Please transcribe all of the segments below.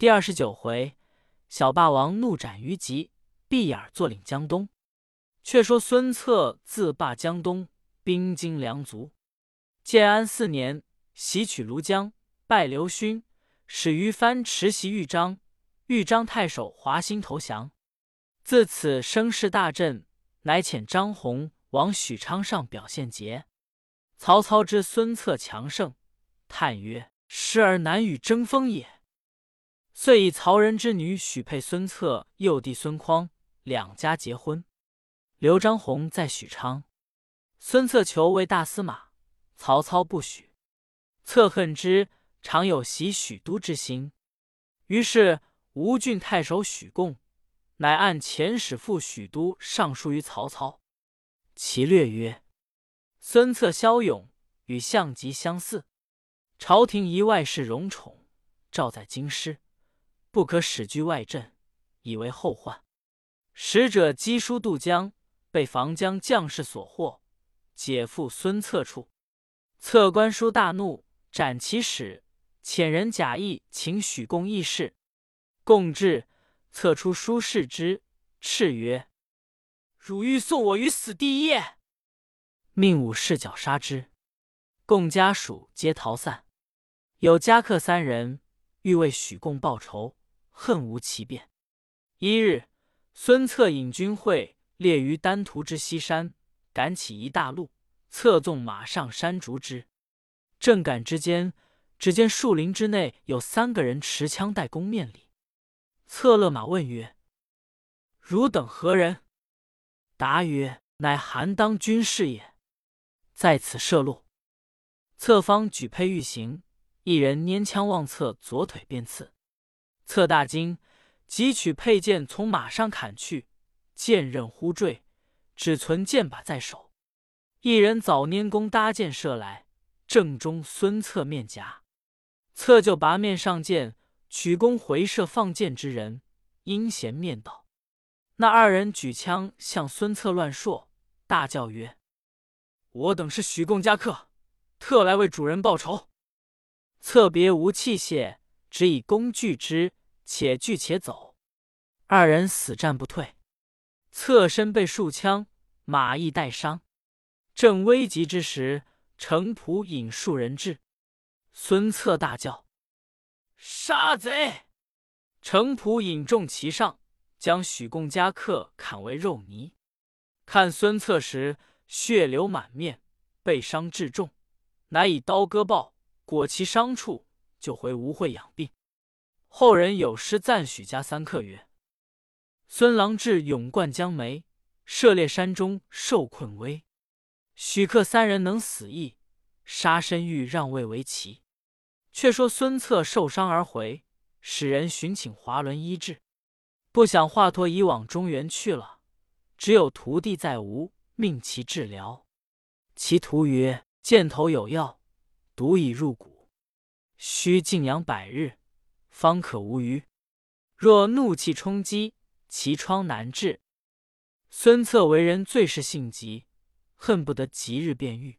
第二十九回，小霸王怒斩于吉，闭眼坐领江东。却说孙策自霸江东，兵精粮足。建安四年，袭取庐江，败刘勋，使于藩持袭豫章，豫章太守华歆投降。自此声势大振，乃遣张宏往许昌上表献捷。曹操知孙策强盛，叹曰：“时而难与争锋也。”遂以曹仁之女许配孙策幼弟孙匡，两家结婚。刘张宏在许昌，孙策求为大司马，曹操不许。策恨之，常有袭许都之心。于是吴郡太守许贡，乃按遣使赴许都，上书于曹操。其略曰：“孙策骁勇，与项籍相似，朝廷一外事荣宠，召在京师。”不可使居外镇，以为后患。使者赍书渡江，被防江将士所获，解赴孙策处。策观书大怒，斩其使，遣人假意请许贡议事。贡至，策出书示之，叱曰：“汝欲送我于死地耶？”命武士绞杀之。贡家属皆逃散，有家客三人，欲为许贡报仇。恨无其变。一日，孙策引军会列于丹徒之西山，赶起一大路，策纵马上山逐之。正赶之间，只见树林之内有三个人持枪待攻面里。策勒马问曰：“汝等何人？”答曰：“乃韩当军士也，在此设路。”策方举佩欲行，一人拈枪望策左腿便刺。策大惊，急取佩剑从马上砍去，剑刃忽坠，只存剑把在手。一人早拈弓搭箭射来，正中孙策面颊。策就拔面上箭，取弓回射放箭之人，阴险面道。那二人举枪向孙策乱槊，大叫曰：“我等是许贡家客，特来为主人报仇。”策别无器械，只以弓拒之。且拒且走，二人死战不退。侧身被数枪，马亦带伤。正危急之时，程普引数人至，孙策大叫：“杀贼！”程普引众齐上，将许贡家客砍为肉泥。看孙策时，血流满面，被伤至重，乃以刀割抱，裹其伤处，就回吴会养病。后人有诗赞许家三客曰：“孙郎志勇冠江梅，涉猎山中受困危。许克三人能死役，杀身欲让位为奇。”却说孙策受伤而回，使人寻请华伦医治，不想华佗已往中原去了，只有徒弟在吴，命其治疗。其徒曰：“箭头有药，毒已入骨，须静养百日。”方可无虞。若怒气冲击，其疮难治。孙策为人最是性急，恨不得即日便愈。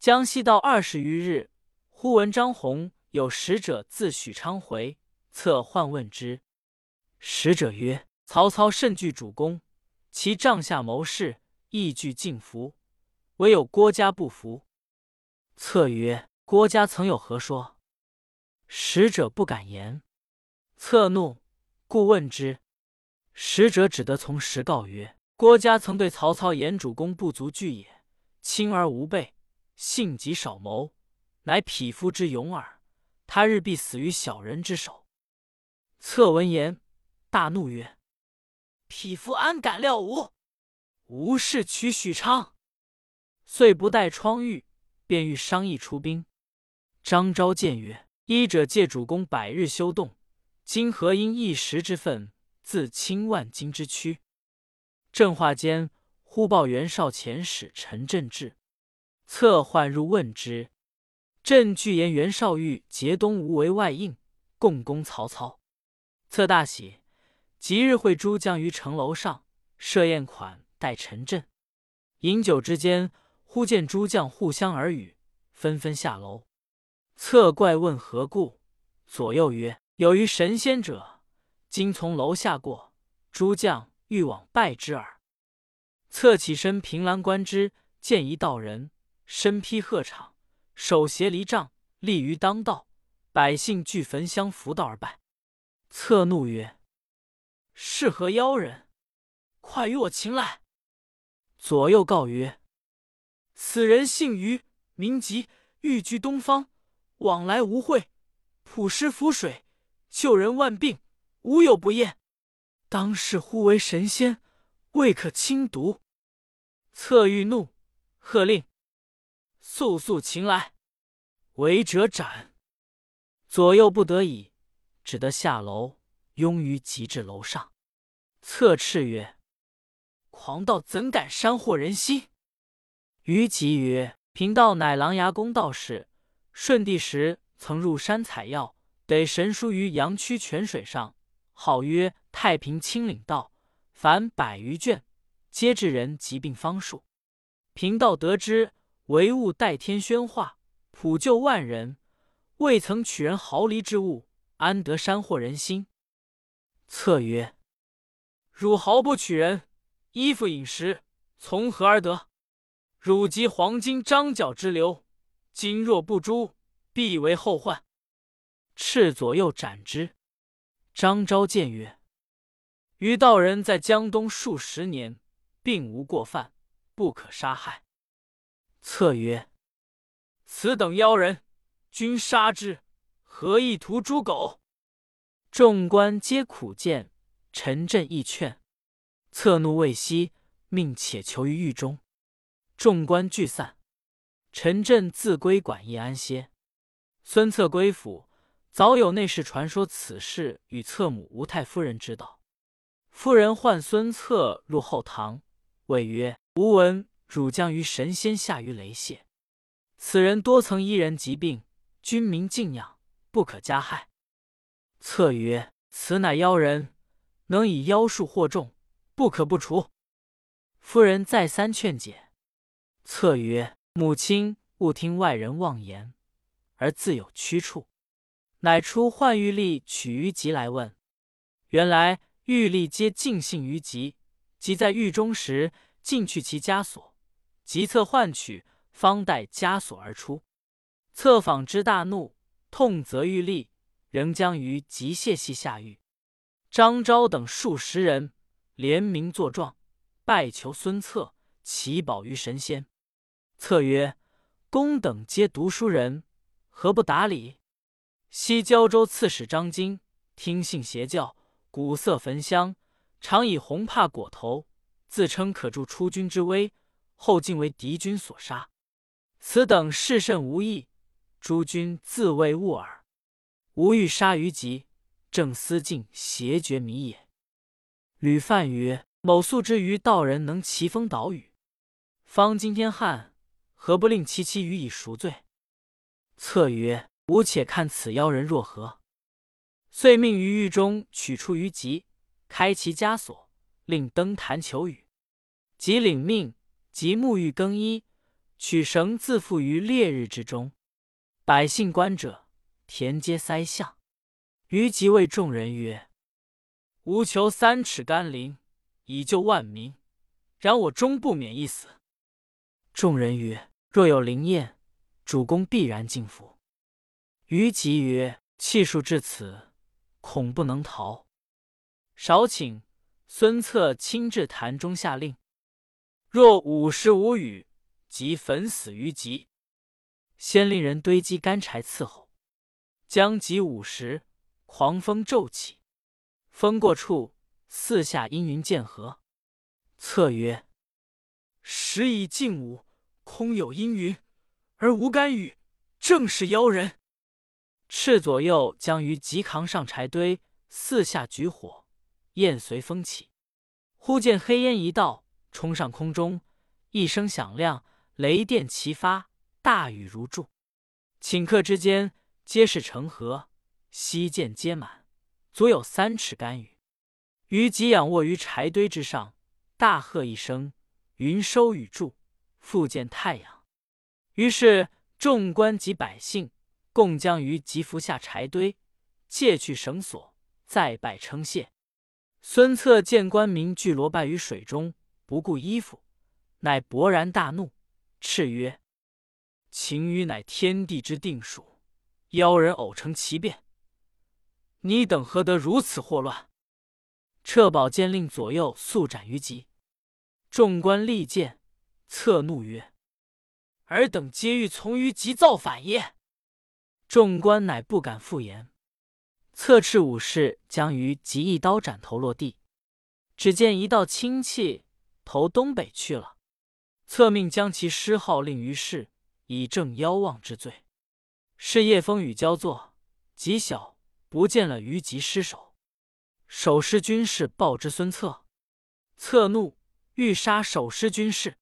江西到二十余日，忽闻张宏有使者自许昌回，策唤问之。使者曰：“曹操甚惧主公，其帐下谋士亦惧敬服，唯有郭嘉不服。”策曰：“郭嘉曾有何说？”使者不敢言，策怒，故问之。使者只得从实告曰：“郭嘉曾对曹操言：‘主公不足惧也，轻而无备，性急少谋，乃匹夫之勇耳。他日必死于小人之手。’”策闻言，大怒曰：“匹夫安敢料吾？吾是取许昌。”遂不待疮玉，便欲商议出兵。张昭见曰：医者借主公百日休动，今何因一时之愤，自轻万金之躯？正话间，忽报袁绍遣使陈震至，策唤入问之。朕具言袁绍欲结东吴为外应，共攻曹操。策大喜，即日会诸将于城楼上设宴款待陈震。饮酒之间，忽见诸将互相耳语，纷纷下楼。策怪问何故，左右曰：“有于神仙者，今从楼下过，诸将欲往拜之耳。侧起身凭栏观之，见一道人，身披鹤氅，手携离杖，立于当道。百姓俱焚香扶道而拜。侧怒曰：“是何妖人？快与我擒来！”左右告曰：“此人姓于，名吉，寓居东方，往来无讳，普施符水，救人万病，无有不厌。当世呼为神仙，未可轻读。”侧欲怒，喝令：“速速擒来！违者斩！”左右不得已，只得下楼，拥于吉至楼上。侧斥曰：“狂道怎敢煽惑人心？”于吉曰：“贫道乃琅琊宫道士，舜帝时曾入山采药，得神书于阳曲泉水上，号曰太平清领道，凡百余卷。”皆治人疾病方术，贫道得知唯物代天宣化，普救万人，未曾取人毫厘之物，安得山惑人心？策曰：汝毫不取人衣服饮食，从何而得？汝及黄金张角之流，今若不诛，必为后患。斥左右斩之。张昭见曰：余道人在江东数十年。并无过犯，不可杀害。策曰：“此等妖人，君杀之，何意图诛狗？”众官皆苦谏，陈震亦劝。策怒未息，命且囚于狱中。众官聚散，陈震自归馆驿安歇。孙策归府，早有内侍传说此事与策母吴太夫人知道。夫人唤孙策入后堂。谓曰：“吾闻汝将于神仙下于雷泄，此人多曾医人疾病，君民敬仰，不可加害。”策曰：“此乃妖人，能以妖术惑众，不可不除。”夫人再三劝解。策曰：“母亲勿听外人妄言，而自有屈处。”乃出换玉立取于吉来问。原来玉立皆尽信于吉。即在狱中时，尽去其枷锁，即策换取，方带枷锁而出。策访之大怒，痛责玉立，仍将于吉谢系下狱。张昭等数十人联名作状，拜求孙策祈保于神仙。策曰：“公等皆读书人，何不达理？”昔胶州刺史张金听信邪教，鼓瑟焚香。常以红帕裹头，自称可助出军之威，后竟为敌军所杀。此等事甚无益，诸君自谓误耳。吾欲杀于吉，正思尽邪绝迷也。吕范曰：“某素知于道人能奇风导雨，方今天旱，何不令其妻予以赎罪？”策曰：“吾且看此妖人若何。”遂命于狱中取出于吉。开其枷锁，令登坛求雨。即领命，即沐浴更衣，取绳自缚于烈日之中。百姓观者，田皆塞相。于即谓众人曰：“吾求三尺甘霖，以救万民，然我终不免一死。”众人曰：“若有灵验，主公必然敬服。”于吉曰：“气数至此，恐不能逃。”少顷孙策亲至坛中下令：若午时无雨，即焚死于吉。先令人堆积干柴伺候。将及午时，狂风骤起，风过处，四下阴云渐合。策曰：时已近午，空有阴云，而无干雨，正是妖人。赤左右将于吉扛上柴堆，四下举火。焰随风起，忽见黑烟一道冲上空中，一声响亮，雷电齐发，大雨如注。顷刻之间，皆是成河，溪涧皆满，足有三尺干雨。于即仰卧于柴堆之上，大喝一声：“云收雨住，复见太阳。”于是众官及百姓共将于即扶下柴堆，借去绳索，再拜称谢。孙策见关明俱罗败于水中，不顾衣服，乃勃然大怒，叱曰：“晴雨乃天地之定数，妖人偶成其变，你等何得如此祸乱？”撤宝剑令左右速斩于即。众官力谏，策怒曰：“尔等皆欲从于即造反耶？”众官乃不敢复言。策斥武士将于即一刀斩头落地，只见一道清气投东北去了。策命将其尸号令于市，以正妖妄之罪。是夜风雨交作，极小不见了于吉尸首。守尸军士报之孙策，策怒，欲杀守尸军士。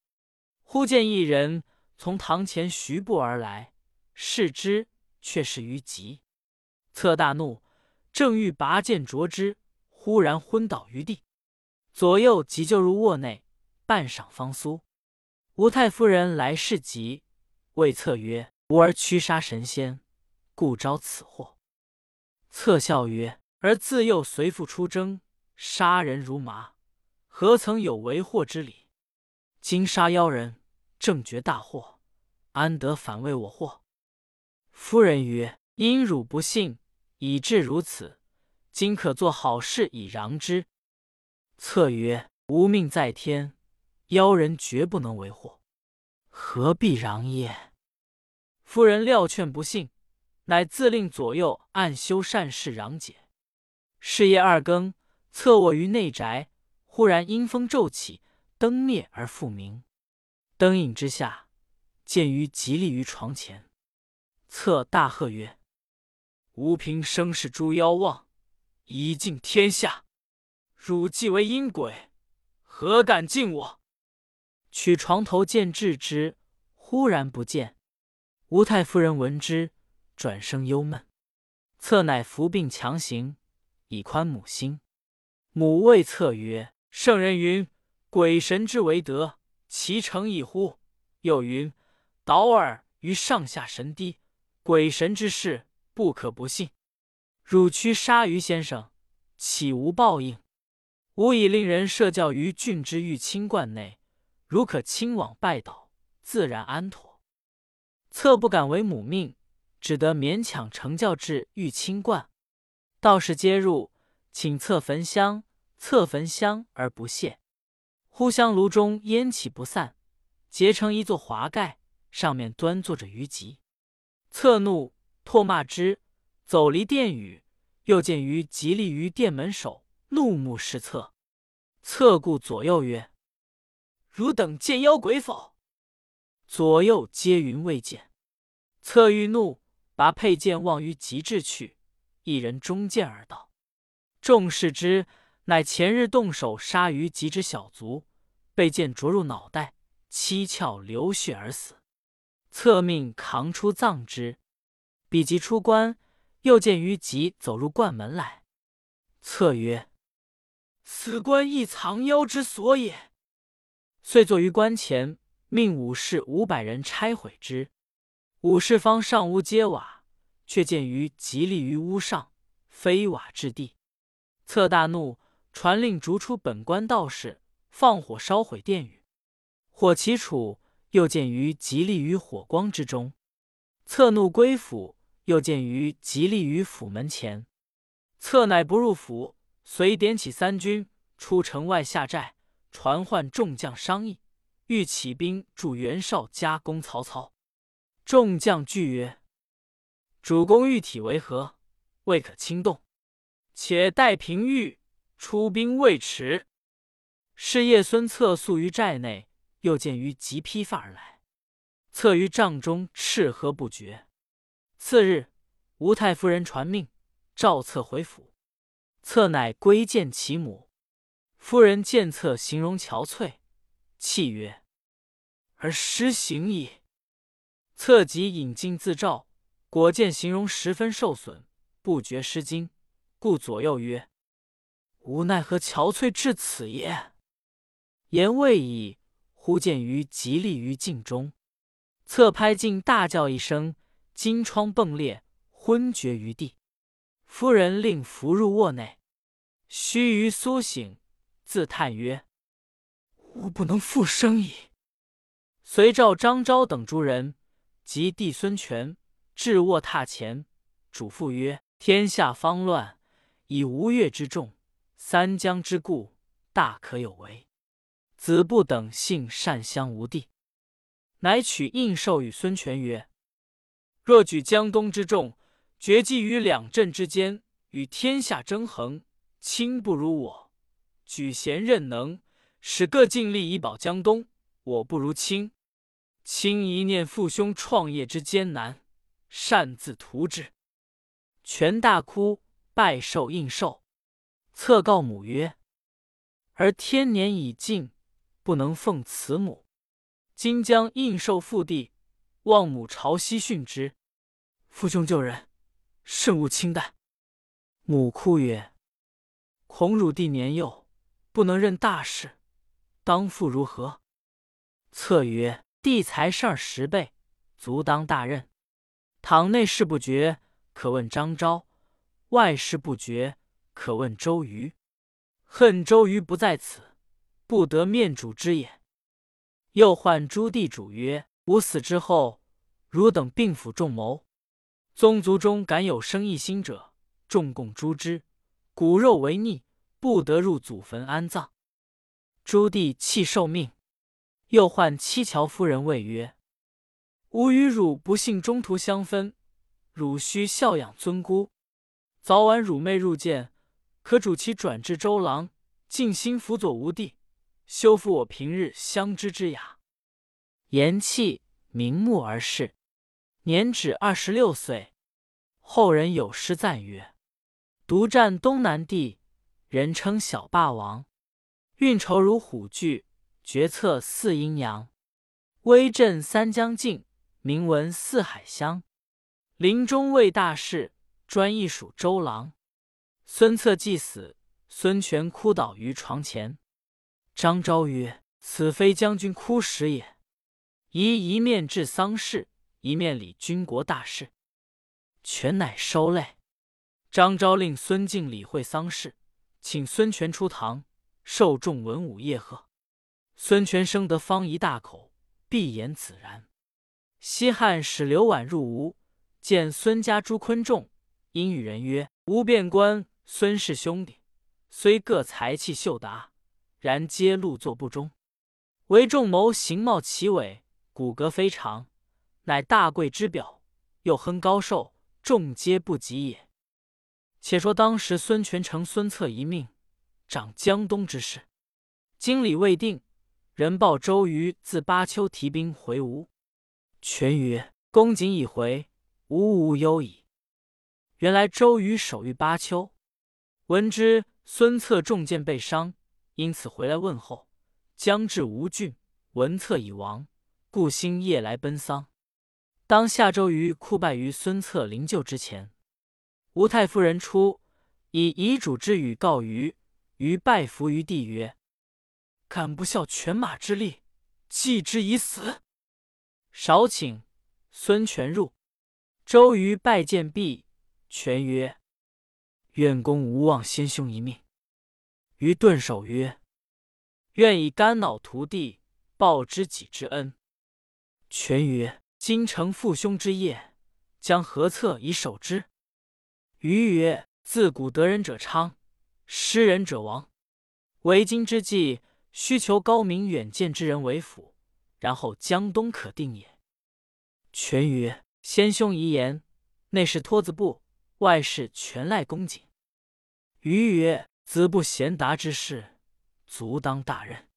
忽见一人从堂前徐步而来，视之，却是于吉。策大怒。正欲拔剑啄之，忽然昏倒于地，左右急救入卧内，半晌方苏。吴太夫人来视急，谓策曰：“吾儿驱杀神仙，故招此祸。”策笑曰：“儿自幼随父出征，杀人如麻，何曾有为祸之理？今杀妖人，正觉大祸，安得反为我祸？”夫人曰：“因汝不信。”以至如此，今可做好事以攘之。策曰：“吾命在天，妖人绝不能为祸，何必攘也？”夫人料劝不信，乃自令左右暗修善事攘解。是夜二更，侧卧于内宅，忽然阴风骤起，灯灭而复明。灯影之下，见于吉立于床前。策大喝曰：吾平生是诸妖妄，以尽天下。汝既为阴鬼，何敢近我？取床头剑掷之，忽然不见。吴太夫人闻之，转生忧闷。策乃伏病强行，以宽母心。母谓策曰：“圣人云，鬼神之为德，其诚矣乎？又云，导尔于上下神低，鬼神之事。”不可不信。汝驱杀鱼先生，岂无报应？吾已令人设教于郡之玉清观内，如可亲往拜倒，自然安妥。策不敢违母命，只得勉强成教至玉清观。道士皆入，请策焚香，策焚香而不谢。忽香炉中烟起不散，结成一座华盖，上面端坐着虞吉。侧怒。唾骂之，走离殿宇，又见于吉立于殿门首，怒目视策。侧顾左右曰：“汝等见妖鬼否？”左右皆云未见。策欲怒，拔佩剑望于极致去，一人中剑而倒。众视之，乃前日动手杀于极之小卒，被剑着入脑袋，七窍流血而死。策命扛出葬之。比及出关，又见于吉走入冠门来。策曰：“此关亦藏妖之所也。”遂坐于关前，命武士五百人拆毁之。武士方上屋揭瓦，却见于吉立于屋上，飞瓦至地。策大怒，传令逐出本关道士，放火烧毁殿宇。火起处，又见于吉利于火光之中。策怒归府。又见于吉利于府门前，策乃不入府，遂点起三军出城外下寨，传唤众将商议，欲起兵助袁绍加攻曹操。众将惧曰：“主公玉体为何？未可轻动，且待平玉出兵未迟。”是夜，孙策宿于寨内，又见于吉披发而来，策于帐中斥喝不绝。次日，吴太夫人传命，召策回府。策乃归见其母。夫人见策形容憔悴，泣曰：“而失行矣。”策即引镜自照，果见形容十分受损，不觉失惊，故左右曰：“吾奈何憔悴至此也？”言未已，忽见于极立于镜中，侧拍镜大叫一声。金疮迸裂，昏厥于地。夫人令扶入卧内。须臾苏醒，自叹曰：“吾不能复生矣。”遂召张昭等诸人及弟孙权至卧榻前，嘱咐曰：“天下方乱，以吴越之众，三江之固，大可有为。子不等姓善相无地，乃取印绶与孙权曰：‘若举江东之众，决计于两镇之间，与天下争衡，卿不如我；举贤任能，使各尽力以保江东，我不如卿。’”卿一念父兄创业之艰难，擅自图之。权大哭，拜受应寿，策告母曰：“而天年已尽，不能奉慈母。今将应受父弟，望母朝夕训之。父兄救人，慎勿轻待。”母哭曰：“恐汝弟年幼，不能任大事，当父如何？”策曰。弟才事儿十倍，足当大任。倘内事不决，可问张昭；外事不决，可问周瑜。恨周瑜不在此，不得面主之也。又唤诸地主曰：“吾死之后，汝等并辅众谋。宗族中敢有生一心者，众共诛之。骨肉为逆，不得入祖坟安葬。”诸帝弃受命。又唤七乔夫人谓曰：“吾与汝不幸中途相分，汝须孝养尊姑。早晚汝妹入见，可主其转至周郎，尽心辅佐吾弟，修复我平日相知之雅。”言气明目而逝。年止二十六岁。后人有诗赞曰：“独占东南地，人称小霸王。运筹如虎踞。”决策似阴阳，威震三江境，名闻四海乡。临终为大事，专一属周郎。孙策既死，孙权哭倒于床前。张昭曰：“此非将军哭时也，宜一面治丧事，一面理军国大事。”权乃收泪。张昭令孙敬理会丧事，请孙权出堂，受众文武夜贺。孙权生得方一大口，闭言子然。西汉使刘琬入吴，见孙家诸昆仲，因与人曰：“吴卞观、孙氏兄弟，虽各才气秀达，然皆禄作不忠。唯仲谋形貌奇伟，骨骼非常，乃大贵之表，又亨高寿，众皆不及也。”且说当时孙权承孙策一命，掌江东之事，经理未定。人报周瑜自巴丘提兵回吴，权曰：“公瑾已回，吾无忧矣。”原来周瑜守御巴丘，闻之孙策中箭被伤，因此回来问候。将至吴郡，文策已亡，故兴夜来奔丧。当下周瑜哭拜于孙策灵柩之前，吴太夫人出，以遗嘱之语告瑜，瑜拜伏于地曰。敢不效犬马之力，祭之以死。少顷，孙权入，周瑜拜见毕，权曰：“愿公无忘先兄一命。”于顿首曰：“愿以肝脑涂地，报知己之恩。”权曰：“今承父兄之业，将何策以守之？”瑜曰：“自古得人者昌，失人者亡。为今之计。”需求高明远见之人为辅，然后江东可定也。权曰：“先兄遗言，内是托子布，外事全赖公瑾。”瑜曰：“子不贤达之士，足当大任。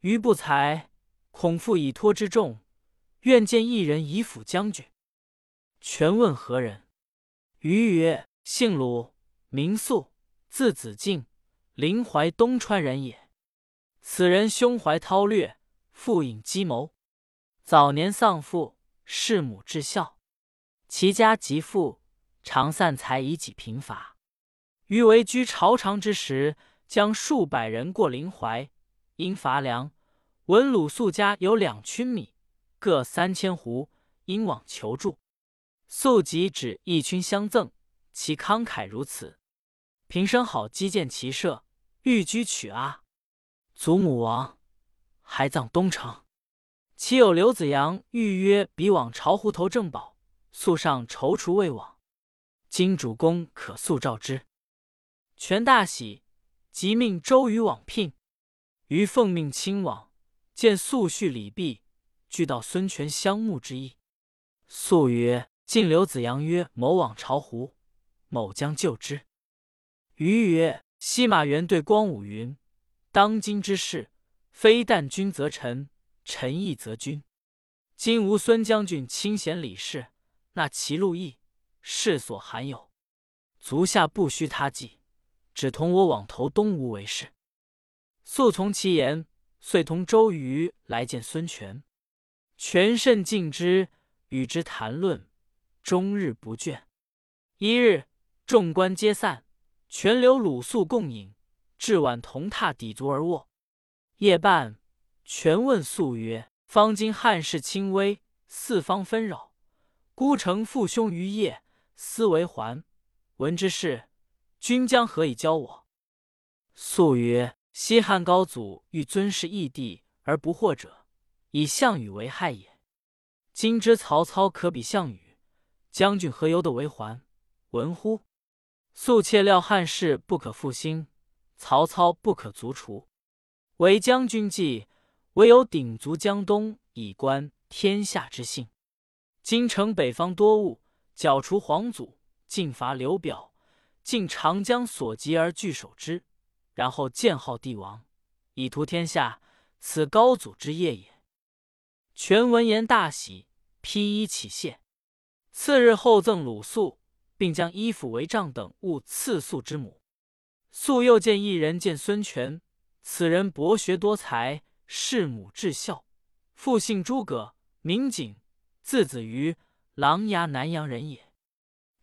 余不才，恐负以托之重，愿见一人以辅将军。”权问何人？余曰：“姓鲁，名肃，字子敬，临淮东川人也。”此人胸怀韬略，富隐机谋。早年丧父，弑母至孝，其家极富，常散财以己贫乏。余为居朝长之时，将数百人过临淮，因乏粮，闻鲁肃家有两群米，各三千斛，因往求助。肃即指一群相赠，其慷慨如此。平生好击剑骑射，欲居取阿。祖母亡，还葬东城。其有刘子阳欲约彼往朝湖头正宝，素上踌躇未往。今主公可速召之。权大喜，即命周瑜往聘。于奉命亲往，见素叙礼毕，俱道孙权相慕之意。素曰：“晋刘子阳曰某往巢湖，某将救之。”瑜曰：“西马原对光武云：‘当今之事，非但君则臣，臣亦则君。今无孙将军亲贤礼事，那其路易，世所罕有。足下不须他计，只同我往投东吴为是。’素从其言，遂同周瑜来见孙权。权甚敬之。”与之谈论，终日不倦。一日，众官皆散，全留鲁肃共饮，至晚同榻抵足而卧。夜半，权问肃曰：“方今汉室倾危，四方纷扰，孤城父兄于夜，思为还。闻之事，君将何以教我？”肃曰：“西汉高祖欲尊师义帝而不惑者，以项羽为害也。”今之曹操可比项羽，将军何由得为还？闻乎？素切料汉室不可复兴，曹操不可卒除。为将军计，唯有鼎足江东，以观天下之幸。今城北方多务，剿除黄祖，进伐刘表，尽长江所及而据守之，然后建号帝王，以图天下。此高祖之业也。权闻言大喜。披衣起谢，次日后赠鲁肃，并将衣服、帷帐等物赐肃之母。肃又见一人见孙权，此人博学多才，事母至孝，父姓诸葛，名景，字子瑜，琅琊南阳人也。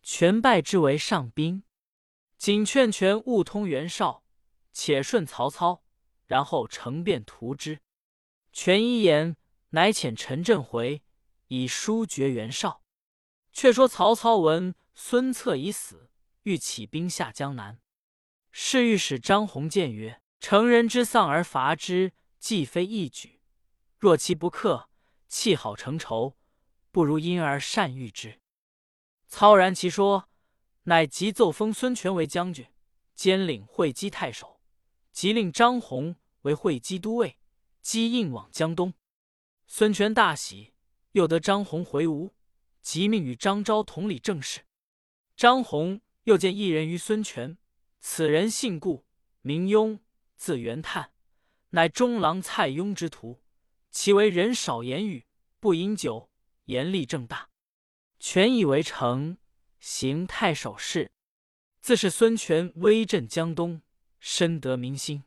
权拜之为上宾。景劝权勿通袁绍，且顺曹操，然后乘便图之。权一言，乃遣陈震回。以书绝袁绍。却说曹操闻孙策已死，欲起兵下江南。侍御史张宏谏曰：“成人之丧而伐之，既非义举。若其不克，弃好成仇，不如因而善御之。”操然其说，乃即奏封孙权为将军，兼领会稽太守，即令张宏为会稽都尉，击应往江东。孙权大喜。又得张宏回吴，即命与张昭同理政事。张宏又见一人于孙权，此人姓顾，名雍，字元泰，乃中郎蔡邕之徒。其为人少言语，不饮酒，严厉正大。权以为成，行太守事。自是孙权威震江东，深得民心。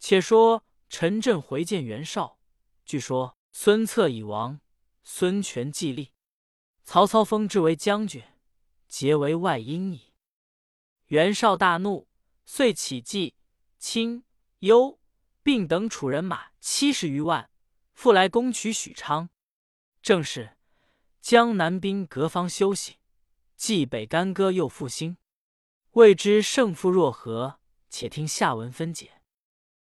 且说陈震回见袁绍，据说孙策已亡。孙权既立，曹操封之为将军，结为外姻矣。袁绍大怒，遂起计，青、幽、并等楚人马七十余万，复来攻取许昌。正是江南兵隔方休息，冀北干戈又复兴。未知胜负若何？且听下文分解。